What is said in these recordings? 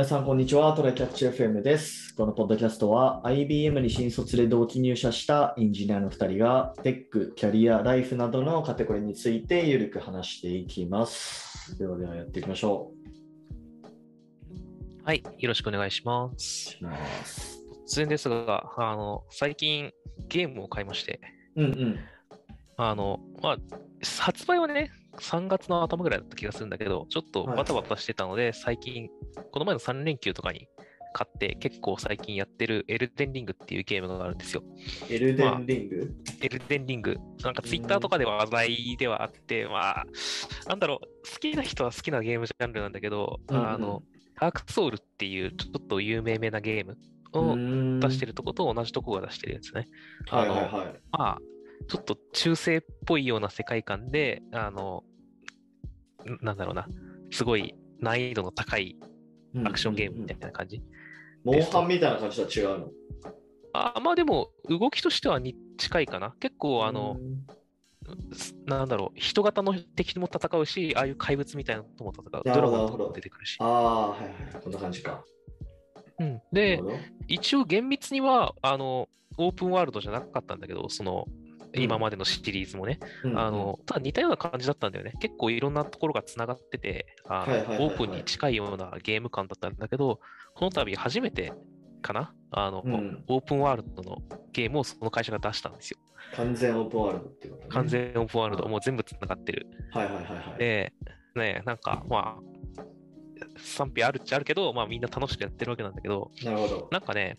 皆さん、こんにちは。トライキャッチ FM です。このポッドキャストは IBM に新卒で同期入社したエンジニアの2人がテック、キャリア、ライフなどのカテゴリーについてゆるく話していきます。ではではやっていきましょはい、よろしくお願いします。う。ます突然ですが、あの、最近ゲームを買いまして、うんうん。あの、まあ、発売はね、3月の頭ぐらいだった気がするんだけど、ちょっとバタバタしてたので、最近、この前の3連休とかに買って、結構最近やってるエルデンリングっていうゲームがあるんですよ。エルデンリング、エルデンリング。なんかツイッターとかでは話題ではあって、まあ、なんだろう、好きな人は好きなゲームジャンルなんだけど、うんうんあの、ダークソウルっていうちょっと有名めなゲームをうん出してるとこと同じとこが出してるやつね。はいはいはい。まあ、ちょっと中世っぽいような世界観で、あの、んなんだろうな、すごい難易度の高いアクションゲームみたいな感じ。モンハンみたいな感じとは違うの？あまあでも、動きとしてはに近いかな。結構、あの、すなんだろう、人型の敵とも戦うし、ああいう怪物みたいなのとも戦う。ドラゴンとかも出てくるしあ。あ、はいはい。こんな感じか。うん、なで一応厳密には、あの、オープンワールドじゃなかったんだけど、その、うん今までのシリーズもね、うんうんあの、ただ似たような感じだったんだよね。結構いろんなところがつながってて、あのオープンに近いようなゲーム感だったんだけど、この度初めてかな？あの、うんオープンワールドのゲームをその会社が出したんですよ。完全オープンワールドってことね。完全オープンワールド、もう全部つながってる。はいはいはいはい。で、ね、なんか、まあ、賛否あるっちゃあるけど、まあみんな楽しくやってるわけなんだけど、なるほど。なんかね、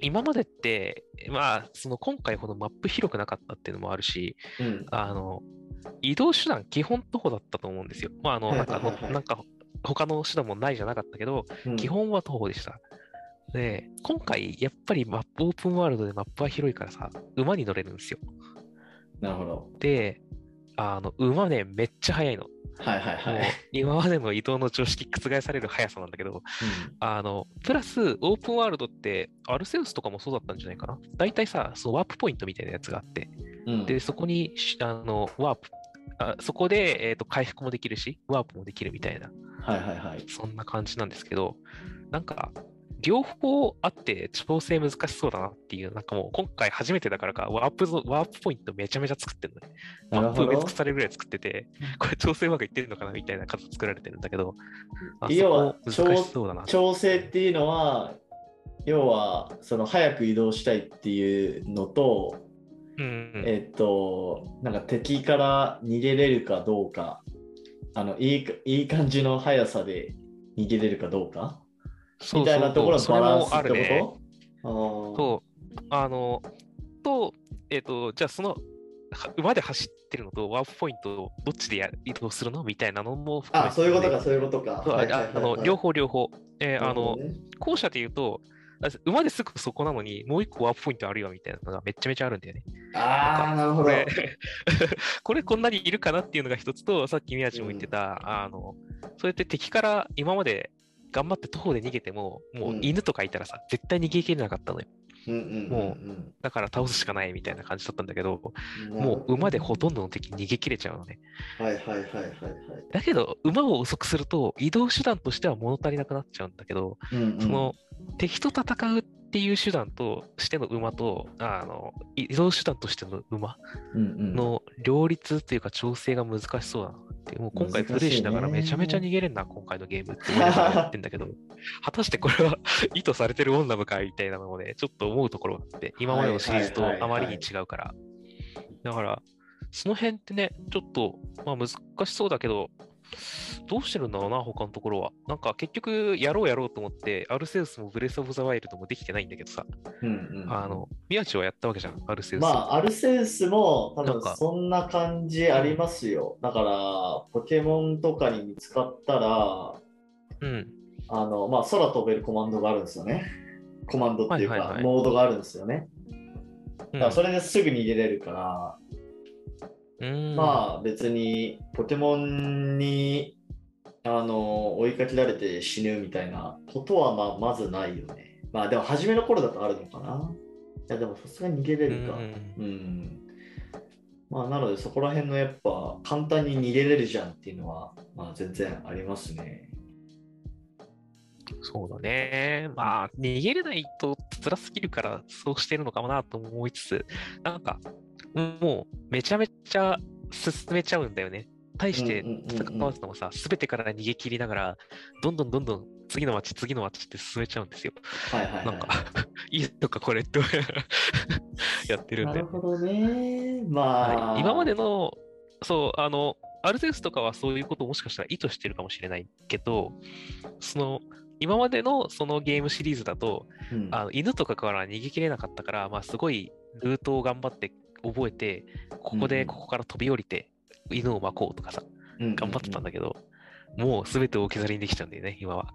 今までって、まあ、その今回ほどマップ広くなかったっていうのもあるし、うん。あの、移動手段基本徒歩だったと思うんですよ。まあ、あの、はいなんかなんか他の手段もないじゃなかったけど、うん基本は徒歩でした。で、今回、やっぱりマップ、オープンワールドでマップは広いからさ、馬に乗れるんですよ。なるほど。で、あの、馬ね、めっちゃ速いの。はいはいはい。今までの移動の常識覆される速さなんだけど、あの、プラス、オープンワールドって、アルセウスとかもそうだったんじゃないかな？大体さ、そのワープポイントみたいなやつがあって、うんで、そこにし、あの、ワープ、あそこで、えーと、回復もできるし、ワープもできるみたいな、はいはいはい。そんな感じなんですけど、なんか、両方あって調整難しそうだなっていう、なんかもう今回初めてだからか、ワープぞ、ワープポイントめちゃめちゃ作ってるのね。なるほどマップ埋め尽く。されるぐらい作ってて、これ調整うまくいってるのかなみたいな数作られてるんだけど、あ要は。調整っていうのは、要は、その早く移動したいっていうのと、うんうん、えっと、なんか敵から逃げれるかどうか、あの、いいかいい感じの速さで逃げれるかどうかみたいなところのそうバランスって。こと？と、あの、と、えっ、と、じゃあその、は馬で走ってるのとワープポイントをどっちでや移動するの？みたいなのも含ああ、めてそういうことか、そういうことか。そうあはいはいはいあのはい両方両方。えーあの、後者で言うと、あ馬ですぐそこなのに、もう一個ワープポイントあるよみたいなのがめちゃめちゃあるんだよね。ああ、なるほど。これ、これこんなにいるかなっていうのが一つと、さっき宮地も言ってた、あの、そうやって敵から今まで頑張って徒歩で逃げても、もう犬とかいたらさ、絶対逃げきれなかったのよ。うんうだから倒すしかないみたいな感じだったんだけど、うんもう馬でほとんどの敵逃げ切れちゃうのね。はいはいはいはいはい。だけど、馬を遅くすると移動手段としては物足りなくなっちゃうんだけど、うんうんその敵と戦うっていう手段としての馬と、あの移動手段としての馬の両立っていうか調整が難しそうだなって、もう今回プレイしながらめちゃめちゃ逃げれんな、今回のゲームって思いながらやってんだけど、果たしてこれは意図されてるもんなのかみたいなのをね、ちょっと思うところがあって、今までのシリーズとあまりに違うから。だから、その辺ってね、ちょっと、まあ難しそうだけど、どうしてるんだろうな、他のところは。なんか結局、やろうやろうと思って、アルセウスもブレス・オブ・ザ・ワイルドもできてないんだけどさ、うんうんあの、宮地はやったわけじゃん、アルセウス。まあ、アルセウスも多分そんな感じありますよ。だから、ポケモンとかに見つかったら、うん。あの、まあ、空飛べるコマンドがあるんですよね。コマンドっていうか、はいはいはいモードがあるんですよね。うんだからそれですぐ逃げれるから、うんまあ別にポケモンにあの追いかけられて死ぬみたいなことはまあまずないよね。まあでも初めの頃だとあるのかな。いやでもさすがに逃げれるか。うんうん。まあなのでそこら辺のやっぱ簡単に逃げれるじゃんっていうのはまあ全然ありますね。そうだね。まあ、逃げれないと辛すぎるからそうしてるのかもなと思いつつ、なんか、もうめちゃめちゃ進めちゃうんだよね。対して戦わずともさ、すべてから逃げ切りながら、どんどんどんどん次の街、次の街って進めちゃうんですよ。はいはい、はい、なんか、いいとかこれって やってるんで。なるほどね。まあ、はい、今までの、そう、あの、アルゼウスとかはそういうことをもしかしたら意図してるかもしれないけど、その、今までのそのゲームシリーズだと、うん、あの犬とかから逃げきれなかったから、まあ、すごいルートを頑張って覚えて、ここでここから飛び降りて、犬を巻こうとかさ、頑張ってたんだけど、もうすべてを置き去りにできちゃうんだよね、今は。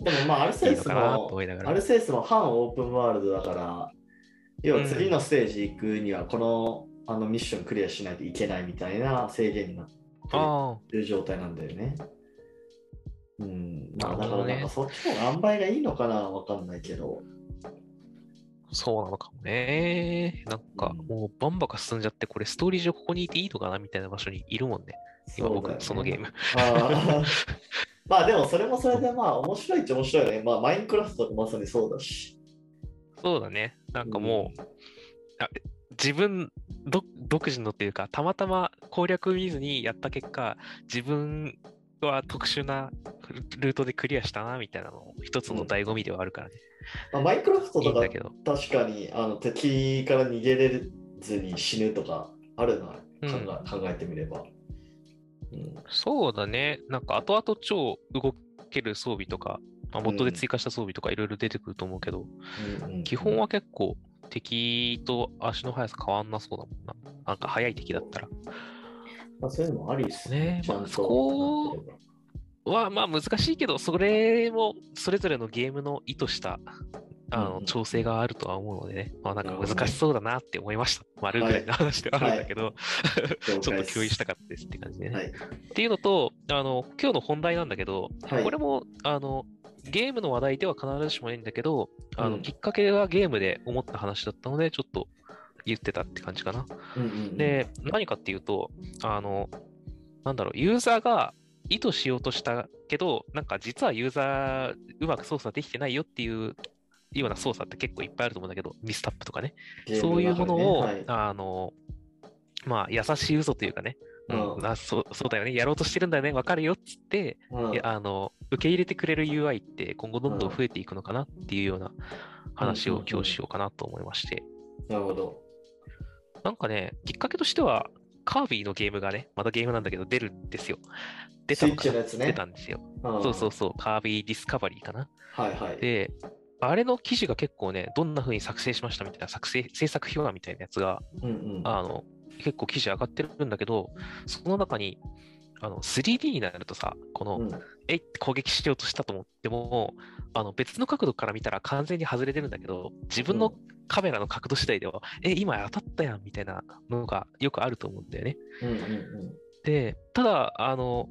でもまあ、アルセウスも、アルセウスも反オープンワールドだから、要は次のステージ行くには、この,、あのミッションクリアしないといけないみたいな制限になってる状態なんだよね。うん、まあ、だからなんかそっちの塩梅がいいのかなわかんないけど。そうなのかもね。なんか、もうバンバカ進んじゃって、これストーリー上ここにいていいのかなみたいな場所にいるもんね。今僕、そ,、のゲーム。あ まあでもそれもそれでまあ面白いっちゃ面白いよね。まあマインクラフトとかまさにそうだし。そうだね。なんかもう、うん、あ自分独自のっていうか、たまたま攻略見ずにやった結果、自分は特殊なルートでクリアしたなみたいなの一つの醍醐味ではあるからね。まあ、マイクラフトとか確かにあの敵から逃げれずに死ぬとかあるな、考え,、考えてみれば、うん。そうだね。なんか後々超動ける装備とか、まあ、元で追加した装備とかいろいろ出てくると思うけど、うん基本は結構敵と足の速さ変わんなそうだもんな。なんか速い敵だったら。まあ、そういうのもありですね。まあ、そこはまあ難しいけど、それもそれぞれのゲームの意図したあの調整があるとは思うのでね、まあなんか難しそうだなって思いました。丸ぐらいの話ではあるんだけど、はい。ちょっと共有したかったですって感じでね。はい、っていうのと、あの今日の本題なんだけど、はい、これもあのゲームの話題では必ずしもないんだけど、あの、きっかけはゲームで思った話だったので、ちょっと言ってたって感じかな。うんうんうん、で、何かっていうと、あの、なんだろう、ユーザーが意図しようとしたけど、なんか実はユーザーうまく操作できてないよっていうような操作って結構いっぱいあると思うんだけど、ミスタップとかね。ねそういうものを、はい、あの、まあ、優しい嘘というかね、うん、あそうそうだよね、やろうとしてるんだよね、わかるよっつって、うん、あの、受け入れてくれる UI って今後どんどん増えていくのかなっていうような話を今日しようかなと思いまして。なるほど。なんかね、きっかけとしては、カービィのゲームがね、またゲームなんだけど出るんですよ。出たのかね、出たんですよ。そうそうそう、カービィディスカバリーかな？はいはい。で、あれの記事が結構ね、どんな風に作成しましたみたいな作成、制作秘話みたいなやつが、うんうん、あの、結構記事上がってるんだけど、その中に、あの 3D になるとさ、この、うん、えい攻撃しようとしたと思っても、あの別の角度から見たら完全に外れてるんだけど、自分のカメラの角度次第では、うん、え、今当たったやんみたいなのがよくあると思うんだよね。うんうんうん、で、ただ、あの、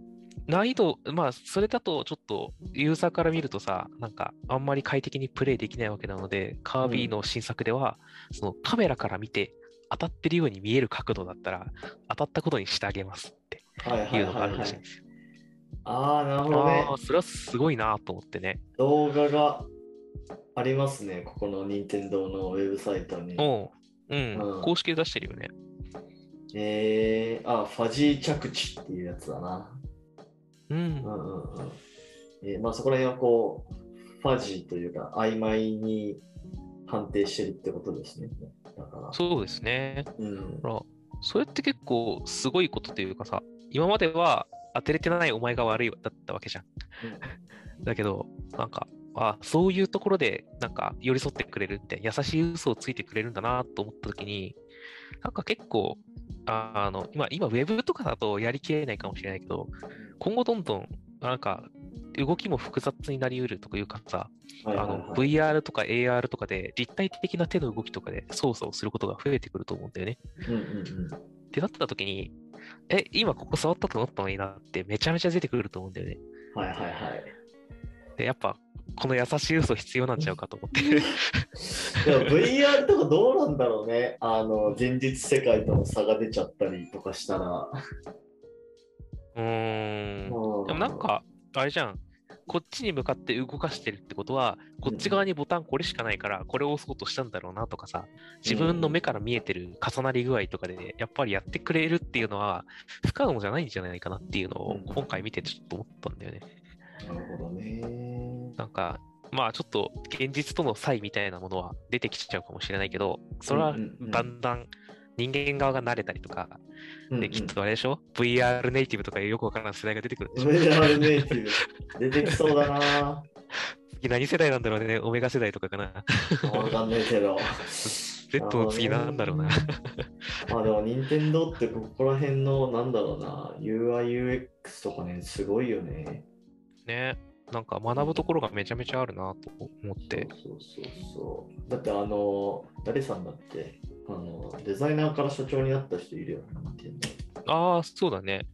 難易度、まあ、それだとちょっとユーザーから見るとさ、なんかあんまり快適にプレイできないわけなので、カービィの新作では、そのカメラから見て当たってるように見える角度だったら、当たったことにしてあげますっていうのがあるらしいんですよ。ああ、なるほどね。それはすごいなと思ってね。動画がありますね、ここの任天堂のウェブサイトに。おうん、うん、公式で出してるよね。えー、あ、ファジー着地っていうやつだな。うん。うんうんうんえー、まあそこら辺はこう、ファジーというか、曖昧に判定してるってことですね。だからそうですね。うん、それって結構すごいことというかさ、今までは当てれてないお前が悪いだったわけじゃん。うん、だけど、なんか、あそういうところでなんか寄り添ってくれるって優しい嘘をついてくれるんだなと思った時になんか結構あの今今ウェブとかだとやりきれないかもしれないけど今後どんどんなんか動きも複雑になりうるというかさ、あの VR とか AR とかで立体的な手の動きとかで操作をすることが増えてくると思うんだよね。うんうんうん、ってなった時に、え、今ここ触ったと思ったのになってめちゃめちゃ出てくると思うんだよね。はいはいはい。で、やっぱこの優しい嘘必要なんちゃうかと思って。でも VR とかどうなんだろうね。あの、現実世界との差が出ちゃったりとかしたら。うーん。でもなんか、あれじゃん。こっちに向かって動かしてるってことは、こっち側にボタンこれしかないから、これを押そうとしたんだろうなとかさ、自分の目から見えてる重なり具合とかで、やっぱりやってくれるっていうのは、不可能じゃないんじゃないかなっていうのを、今回見てちょっと思ったんだよね。なるほどね。なんか、まあちょっと現実との差異みたいなものは出てきちゃうかもしれないけど、それはだんだん人間側が慣れたりとか、できっとあれでしょ ?VR ネイティブとかよくわからない世代が出てくるでしょ VR ネイティブ。出てきそうだな。次何世代なんだろうね？オメガ世代とかかな。わかんないけど。Z の次なんだろうな。まあでも、任天堂ってここら辺の、なんだろうな、UI、UX とかね、すごいよね。ねなんか学ぶところがめちゃめちゃあるなと思って。そうそうそうだってあの、誰さんだって、あの、デザイナーから社長になった人いるよね。ああ、そうだね。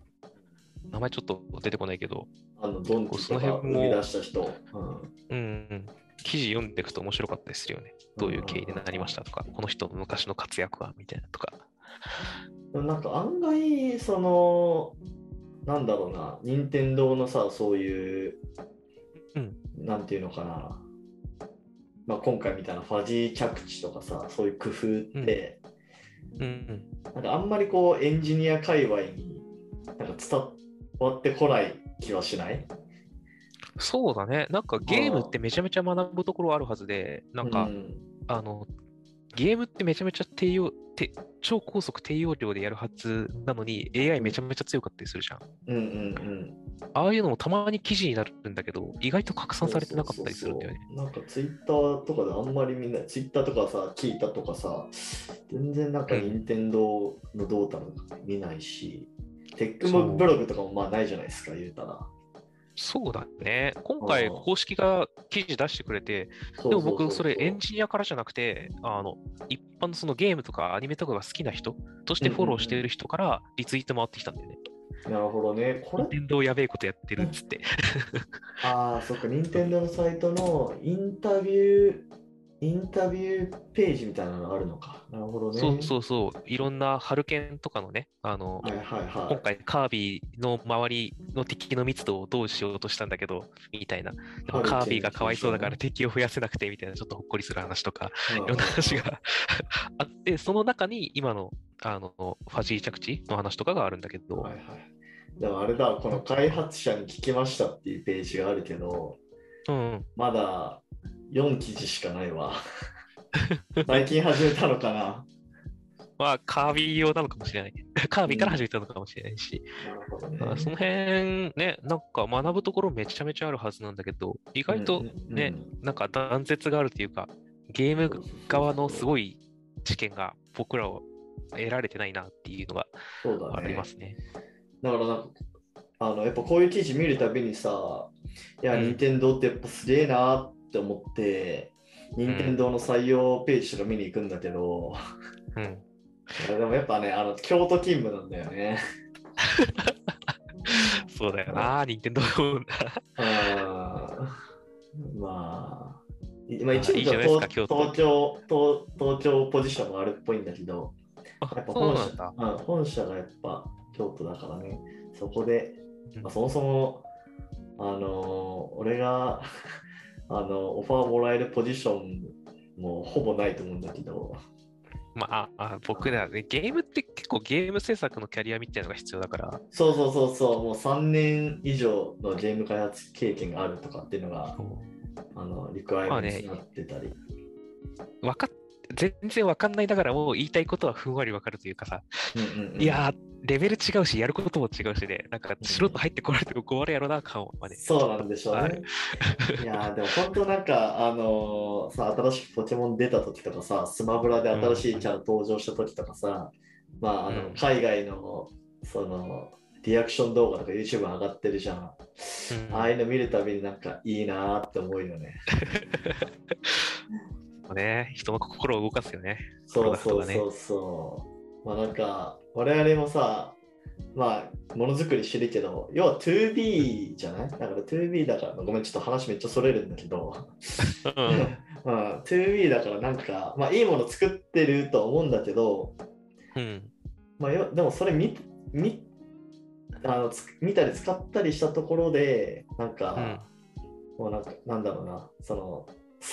名前ちょっと出てこないけど、あの、ドンキそとかの辺も生み出した人。うんうん、うん。記事読んでいくと面白かったですよね。どういう経緯でなりましたとか、この人の昔の活躍はみたいなとか。でもなんか案外、その、なんだろうな、任天堂のさ、そういう、うん。なんていうのかな、まあ、今回みたいなファジー着地とかさ、そういう工夫って、うん。うん。なんかあんまりこうエンジニア界隈になんか伝わってこない気はしない？そうだね。なんかゲームってめちゃめちゃ学ぶところあるはずで、なんか、うん。あの、ゲームってめちゃめちゃ低用低超高速低容量でやるはずなのに AI めちゃめちゃ強かったりするじゃん。うんうんああいうのもたまに記事になるんだけど、意外と拡散されてなかったりするんだよね。そうそうそうなんかツイッターとかであんまりみんな、ツイッターとかさ、聞いたとかさ、全然なんかうん任天堂のどうたら見ないし、テックもブログとかもまあないじゃないですか、言うたら。そうだね。今回うん公式が記事出してくれて、でも僕それエンジジニアからじゃなくて、あの、一般のそのゲームとかアニメとかが好きな人としてフォローしている人からリツイート回ってきたんだよね。なるほどね。これ任天堂やべえことやってるっつって。ああ、そっか、任天堂のサイトのインタビュー、インタビューページみたいなのがあるのか。なるほどね。そうそうそう。いろんなハルケンとかのね、あの、はいはいはい。今回カービィの周りの敵の密度をどうしようとしたんだけど、みたいな。でもカービィがかわいそうだから敵を増やせなくてみたいなちょっとほっこりする話とか、いいろんな話が あって、その中に今のあのファジー着地の話とかがあるんだけど、はいはい。でもあれだ、この開発者に聞きましたっていうページがあるけど、うん、まだ4記事しかないわ。最近始めたのかな。まあカービィ用なのかもしれない。カービィから始めたのかもしれないし、ねまあその辺ね、なんか学ぶところめちゃめちゃあるはずなんだけど、意外とね、なんか断絶があるというか、ゲーム側のすい。ごい知見が僕らを得られてないなっていうのがありま。すね。だからなんか、あのやっぱこういう記事見るたびにさ、いや、うん任天堂ってやっぱすげえなって思って、任天堂の採用ページとか見に行くんだけど、うん。でもやっぱね、あの京都勤務なんだよね。そうだよな、任天堂あーまあ、いまあ、あ一部いいじゃないですか東京都東京東東京ポジションもあるっぽいんだけど、あやっぱ本社。うん本社がやっぱ京都だからね、そこで、うんまあ、そもそも、あのー俺があのオファーもらえるポジションもほぼないと思うんだけど、まあ、あ僕ら、ね、ゲームって結構ゲーム制作のキャリアみたいなのが必要だから、そうそうそうそう、もう3年以上のゲーム開発経験があるとかっていうのが、あのリクワイアになってたり。わかっ全然わかんないながらも言いたいことはふんわりわかるというかさ、うんうんうんいやー、レベル違うし、やることも違うしで、なんか素人入ってこられても困るやろな、感はね。そうなんでしょうあねる。いやーでも本当なんか、あのーさ、新しくポケモン出た時とかさ、スマブラで新しいキャラ登場した時とかさ、まあ、あのうん海外の、その、リアクション動画とか YouTube 上がってるじゃん。うんああいうの見るたびになんかいいなーって思うよね。ね、人の心を動かすよね。そうそうそうそう。まあなんか、我々もさ、まあ、ものづくりしてるけど、要は 2B じゃない？だから 2B だから、ごめん、ちょっと話めっちゃそれるんだけど、うん。うん、2B だからなんか、まあいいもの作ってると思うんだけど、うん。まあ、よでもそれ見見あのつ見たり使ったりしたところで、なんか、もうなんか、なんだろうな、その、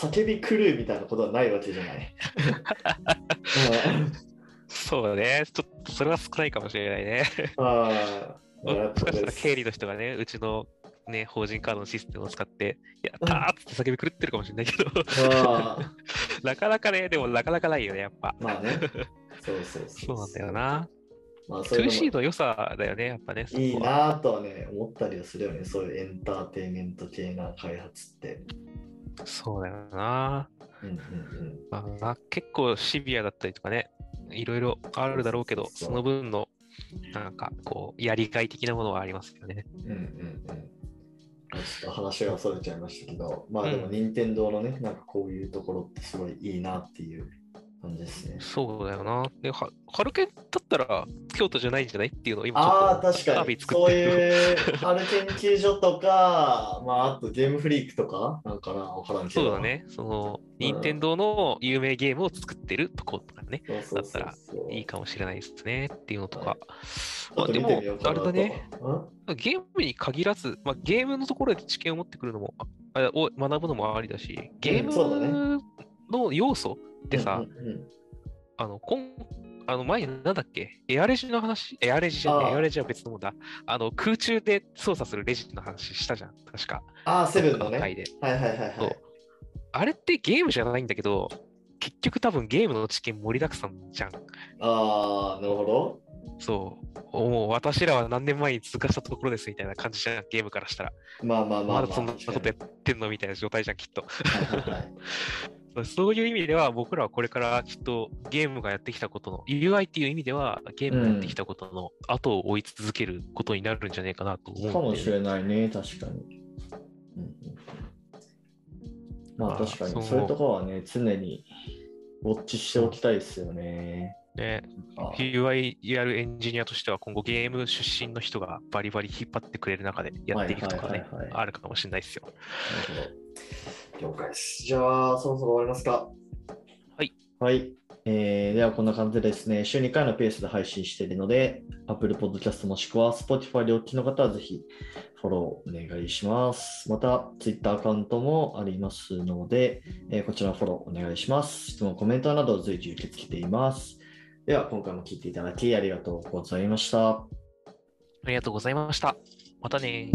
叫び狂うみたいなことはないわけじゃない。そうだね。ちょっとそれは少ないかもしれないね。もしかしたらぱ経理の人がね、うちのね、法人カードのシステムを使って、やったーって叫び狂ってるかもしれないけど、あなかなかね、でもなかなかないよね、やっぱ。まあね。そうそうそう。そうなんだよ。な。まあ、そういうの 2C の良さだよね、やっぱね。いいなとはね、思ったりはするよね。そういうエンターテインメント系な開発って。そうだよな。うんうんうん。まあな、結構シビアだったりとかね、いろいろあるだろうけど、その分の、なんか、こう、やりがい的なものはありますよね。うんうんうん。ちょっと話がそれちゃいましたけど、まあでも、うん任天堂のね、なんかこういうところってすごいいいなっていう感じですね。そうだよな。で、はハルケンだったら京都じゃないんじゃないっていうのを今ちょああ、っと確かに。そうってる。いう春研究所とか、まああとゲームフリークとか、なんかな、わからんけど。そうだ。ね。その、任天堂の有名ゲームを作ってるとことかね、そうそうそうだそういいかもしれないですねっていうのとか。ちょっとまあでも見てみよう、かあれだね。うん？ゲームに限らず、まあ、ゲームのところで知見を持ってくるのも、あを学ぶのもありだし、ゲーそうだねムの要素ってさ、うんうんうんあの、こんあの前になんだっけ？エアレジの話？エアレジじゃねエアレジは別のもんだ。あの、空中で操作するレジの話したじゃん、確か。ああ、セブンのね。はいはいはいはそうい。あれってゲームじゃないんだけど、結局多分ゲームの知見盛りだくさんじゃん。ああ、なるほど。そう。もう私らは何年前に通過したところですみたいな感じじゃん、ゲームからしたら。まあまあまあ、まあ。まだそんなことやってんのみたいな状態じゃん、きっと。はいはいはい そういう意味では、僕らはこれからきっとゲームがやってきたことの、UI っていう意味では、ゲームがやってきたことの後を追い続けることになるんじゃないかなと思うんで。かもしれないね、確かに。うんうんまああ確かに、そうそういうところはね、常にウォッチしておきたいですよね。ね、あ UI やるエンジニアとしては、今後ゲーム出身の人がバリバリ引っ張ってくれる中でやっていくとかねあるかもしれないですよ。了解です。じゃあ、そろそろ終わりますか。はい。はい。えーでは、こんな感じでですね、週2回のペースで配信しているので、Apple Podcast もしくは Spotify でお聞きの方はぜひフォローお願いします。また、Twitter アカウントもありますので、えーこちらフォローお願いします。質問、コメントなど随時受け付けています。では、今回も聞いていただきありがとうございました。ありがとうございました。またね